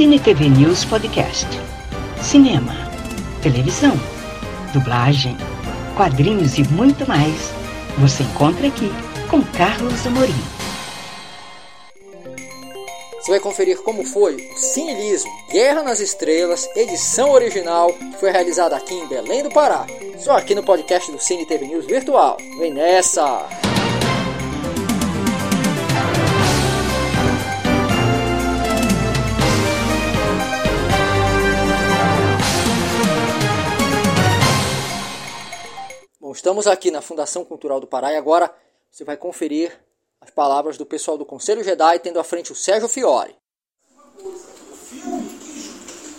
Cine TV News Podcast. Cinema, televisão, dublagem, quadrinhos e muito mais. Você encontra aqui com Carlos Amorim. Você vai conferir como foi o Cinelismo Guerra nas Estrelas, edição original, que foi realizada aqui em Belém do Pará. Só aqui no podcast do Cine TV News Virtual. Vem nessa! Bom, estamos aqui na Fundação Cultural do Pará e agora você vai conferir as palavras do pessoal do Conselho Jedi, tendo à frente o Sérgio Fiore. O filme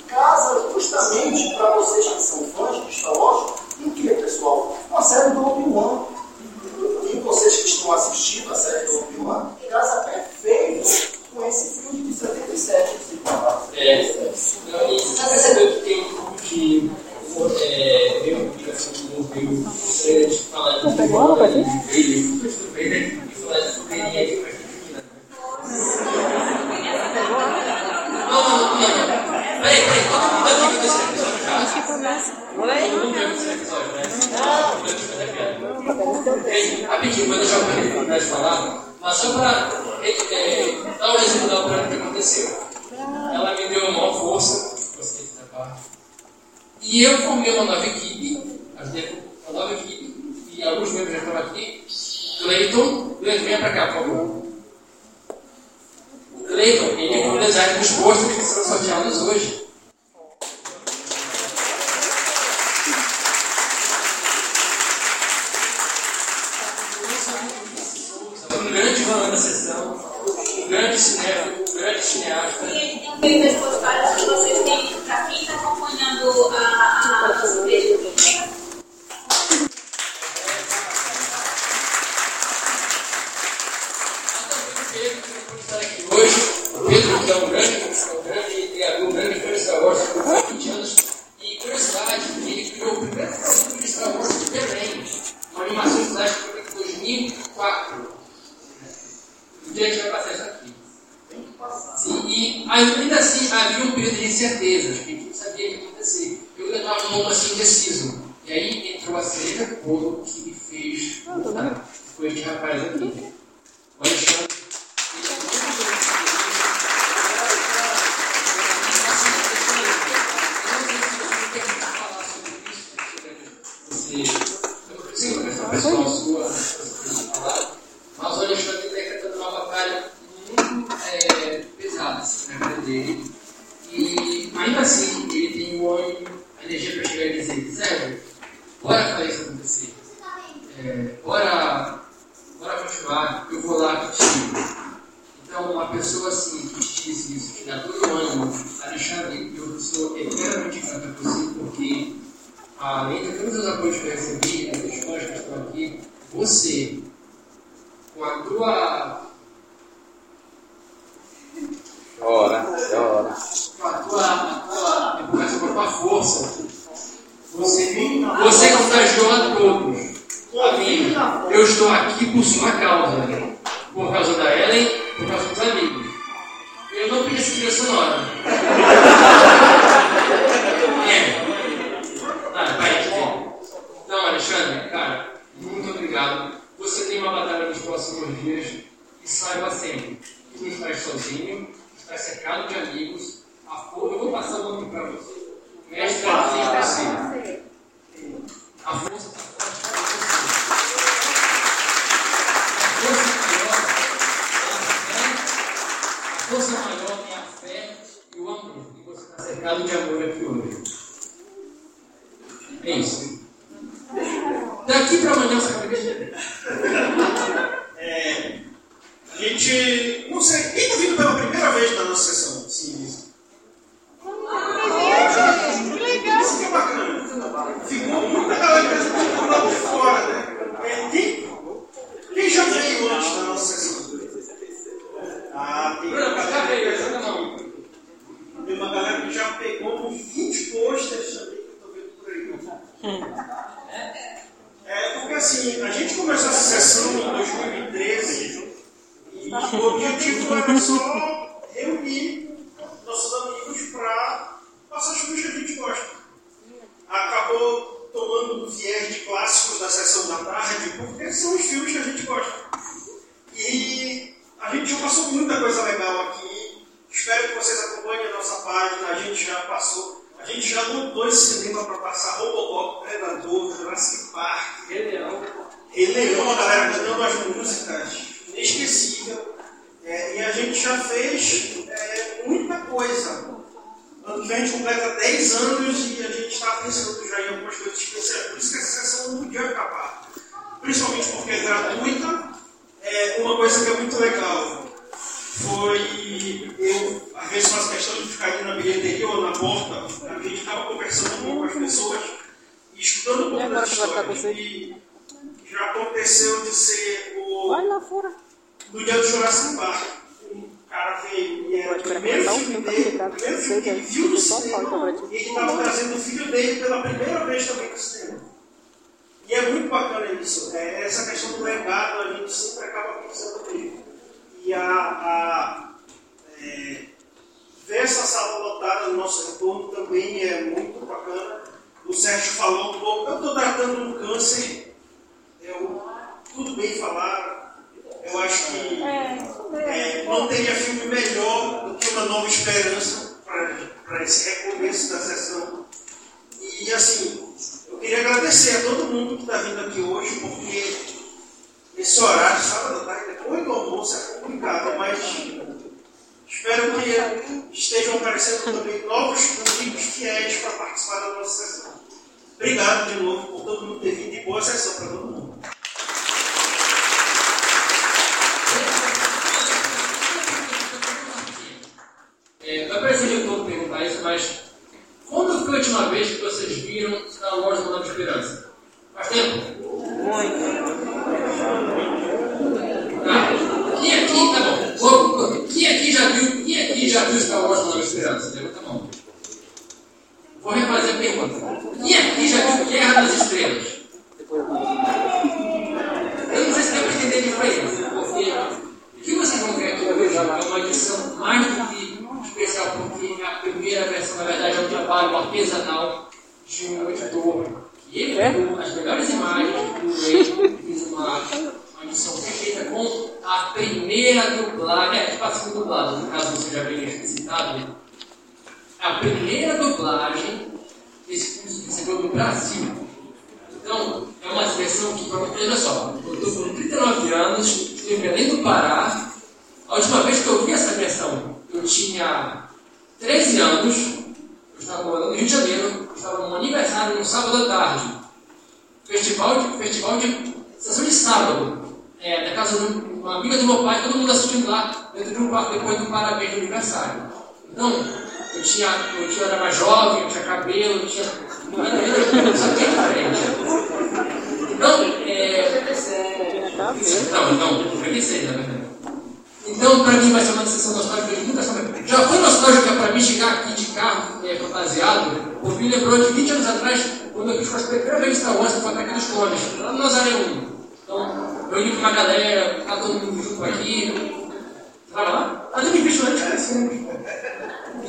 casa justamente para vocês que são fãs de Star Wars, em que, pessoal? Uma série do Obi-Wan. E vocês que estão assistindo a série do Obi-Wan, casa perfeito com esse filme de 77. É, você já percebeu que tem um pouco de é, meio comunicação com o meio você falar de futebol, ele, ele, e falar de fogueirinha aqui pra gente né? Não, não, não, não. Peraí, peraí, todo mundo aqui viu esse episódio já? Acho que começa. Todo mundo viu esse episódio, né? Não. Rapidinho, vou deixar o de falar, mas só para é, dar um resumo para o que aconteceu. Ela me deu uma força, gostei dessa parte. E eu formei uma nova equipe, ajudei uma nova equipe, e alguns membros já estão aqui. Cleiton, Cleiton, venha para cá, por favor. O Cleiton, ele é o design dos postos que serão sorteados hoje. Um grande fã da sessão, um grande cinema, um grande cineasta. E ele tem um vídeo das postagens que vocês têm para quem está acompanhando a, a, a vídeo. Pedro, que não pode estar aqui hoje. O Pedro, que é um grande, é um grande criador, um grande fã de Star Wars, há 20 anos. E curiosidade, ele criou o primeiro produto de Star Wars de Belém, uma animação de Flash em 2004. O dia que vai passar isso aqui. Sim, e ainda assim havia um período de incertezas, que a gente não sabia o que ia acontecer. Eu estava num mundo assim indeciso. E aí entrou a cereja bolo que me fez. Foi este rapaz aqui. O Alexandre. pessoal sua, mas o Alexandre está decretando uma batalha muito é, pesada assim, na vida dele. E ainda assim, ele tem o ânimo, a energia para chegar e dizer: Sérgio, bora fazer isso acontecer. É, bora, bora continuar, eu vou lá contigo. Então, uma pessoa assim, que te diz isso, que dá todo o ânimo, Alexandre, eu sou eternamente grato a porque além de todos os apoios que eu recebi, as pessoas que estão aqui, você, com a tua. Ora, ora. Com a tua. A tua com a tua força. Você, você contagiou a todos. A mim, eu estou aqui por sua causa. Por causa da Ellen, por causa dos amigos. Eu não pedi essa trilha sonora. É. Ah, vai, tem. Então, Alexandre, cara, obrigado. Você tem uma batalha nos próximos dias e saiba sempre que não estás sozinho, estás cercado de amigos. A força, eu vou passar o nome para você. Mestre sempre você. A força está forte para você. A força maior é a fé. A força maior é a fé e o amor. E você está cercado de amor aqui hoje. É isso. Daqui para ver. É, a gente. Não sei, quem está vindo pela primeira vez na nossa sessão? Sim, isso. Isso que é bacana. Ficou muita galera que ficou lá por fora, né? É, quem, quem já veio antes da nossa sessão? Ah, tem, Bruno, pra cá veio, ajuda não. tem uma galera que já pegou uns 20 posters também que eu estou vendo por aí. É porque assim, a gente começou essa sessão em 2013 e o objetivo era só reunir nossos amigos Espero que vocês acompanhem a nossa página. A gente já passou, a gente já montou para passar Robocop, Predador, Jurassic Park, Rei Leão. Rei Leão, a galera cantando as músicas, inesquecível. É, e a gente já fez é, muita coisa. Ano que vem a gente completa 10 anos e a gente está pensando já em algumas coisas especiais. Por isso que essa sessão não podia acabar. Principalmente porque é gratuita. É, uma coisa que é muito legal E já aconteceu de ser o. Vai lá fora. No dia do Jurassic Park. Um cara veio e era o primeiro filme dele, o primeiro filme que ele viu no cinema, e ele estava trazendo o filho dele pela primeira vez também no cinema. E é muito bacana isso. É, essa questão do legado a gente sempre acaba pensando nele. E a, a é, ver essa sala lotada no nosso retorno também é muito bacana. O Sérgio falou um pouco. Eu estou tratando um câncer. Eu, tudo bem falar. Eu acho que é, não teria filme melhor do que Uma Nova Esperança para esse recomeço da sessão. E assim, eu queria agradecer a todo mundo que está vindo aqui hoje, porque esse horário, sábado à tarde, depois do almoço, é complicado, mas espero que estejam aparecendo também novos amigos fiéis para participar da nossa sessão. Obrigado de novo por todo mundo ter vindo e boa sessão para todo mundo. É, vai parecer meio todo perguntar isso, mas quando foi a última vez que vocês viram Star Wars Uma Nova Esperança? Faz tempo? Tá. Quem aqui, tá bom, quem aqui já viu, quem aqui já viu Star Wars Uma Nova Esperança? Levanta a mão. Vou refazer a pergunta. Quem aqui já viu Estrelas? Eu não sei se dá para entender diferença, porque o que vocês vão ver aqui hoje é uma edição mais do que especial, porque a primeira versão, na verdade, é um trabalho artesanal de um editor. E ele pegou as melhores imagens do Blu-ray fez uma, uma edição perfeita com a primeira dublagem, é, tipo a segunda dublagem, no caso você já bem explicitado, a primeira dublagem desse curso que se deu no Brasil. Então, é uma seleção que, olha só, eu estou com 39 anos, estou em Belém do Pará. A última vez que eu vi essa versão, eu tinha 13 anos, eu estava morando no Rio de Janeiro, eu estava num aniversário no sábado à tarde. Festival de, festival de sessão de sábado, é, na casa de uma amiga do meu pai, todo mundo assistindo lá, dentro de um quarto, depois do parabéns do aniversário. Então, eu tinha, eu tinha, eu era mais jovem, eu tinha cabelo, eu tinha. Aqui é diferente. Então, é. Não, não, 96, na verdade. Então, para mim, vai ser uma sessão nostálgica de muita. Já foi nostálgica para mim chegar aqui de carro é, fantasiado. O me lembrou de 20 anos atrás, quando eu fiz cosplay a primeira vez de Star Wars, foi Ataque dos Clones, lá no Nazaré 1. Então, eu ia com uma galera, ficar todo mundo junto aqui. Vai lá? Mas eu me vejo antes, cara, assim.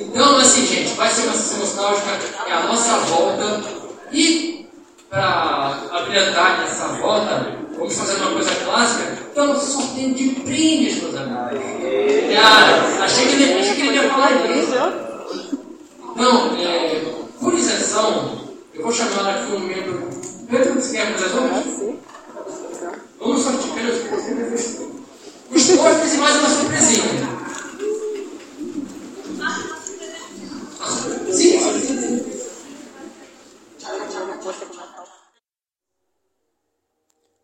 Então, assim, gente, vai ser uma sessão nostálgica, é a nossa volta. E, para abrilhantar essa volta, vamos fazer uma coisa clássica, que é o nosso sorteio de brindes, meus amigos. Ah, achei que ele, achei que ele ia falar disso. Então, é, por isenção, eu vou chamar aqui um membro. Pedro, você quer fazer nomes? Vamos sortear os os postres e mais uma surpresinha. Sim, sim.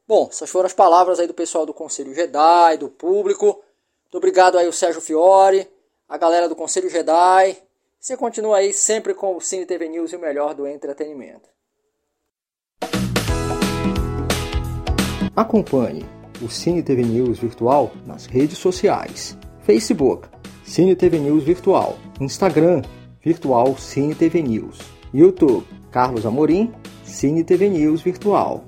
Bom, essas foram as palavras aí do pessoal do Conselho Jedi, do público. Muito obrigado aí o Sérgio Fiore, a galera do Conselho Jedi. Você continua aí sempre com o Cine TV News e o melhor do entretenimento. Acompanhe o Cine TV News Virtual nas redes sociais. Facebook, Cine TV News Virtual. Instagram, Virtual Cine TV News. YouTube, Carlos Amorim, Cine TV News Virtual.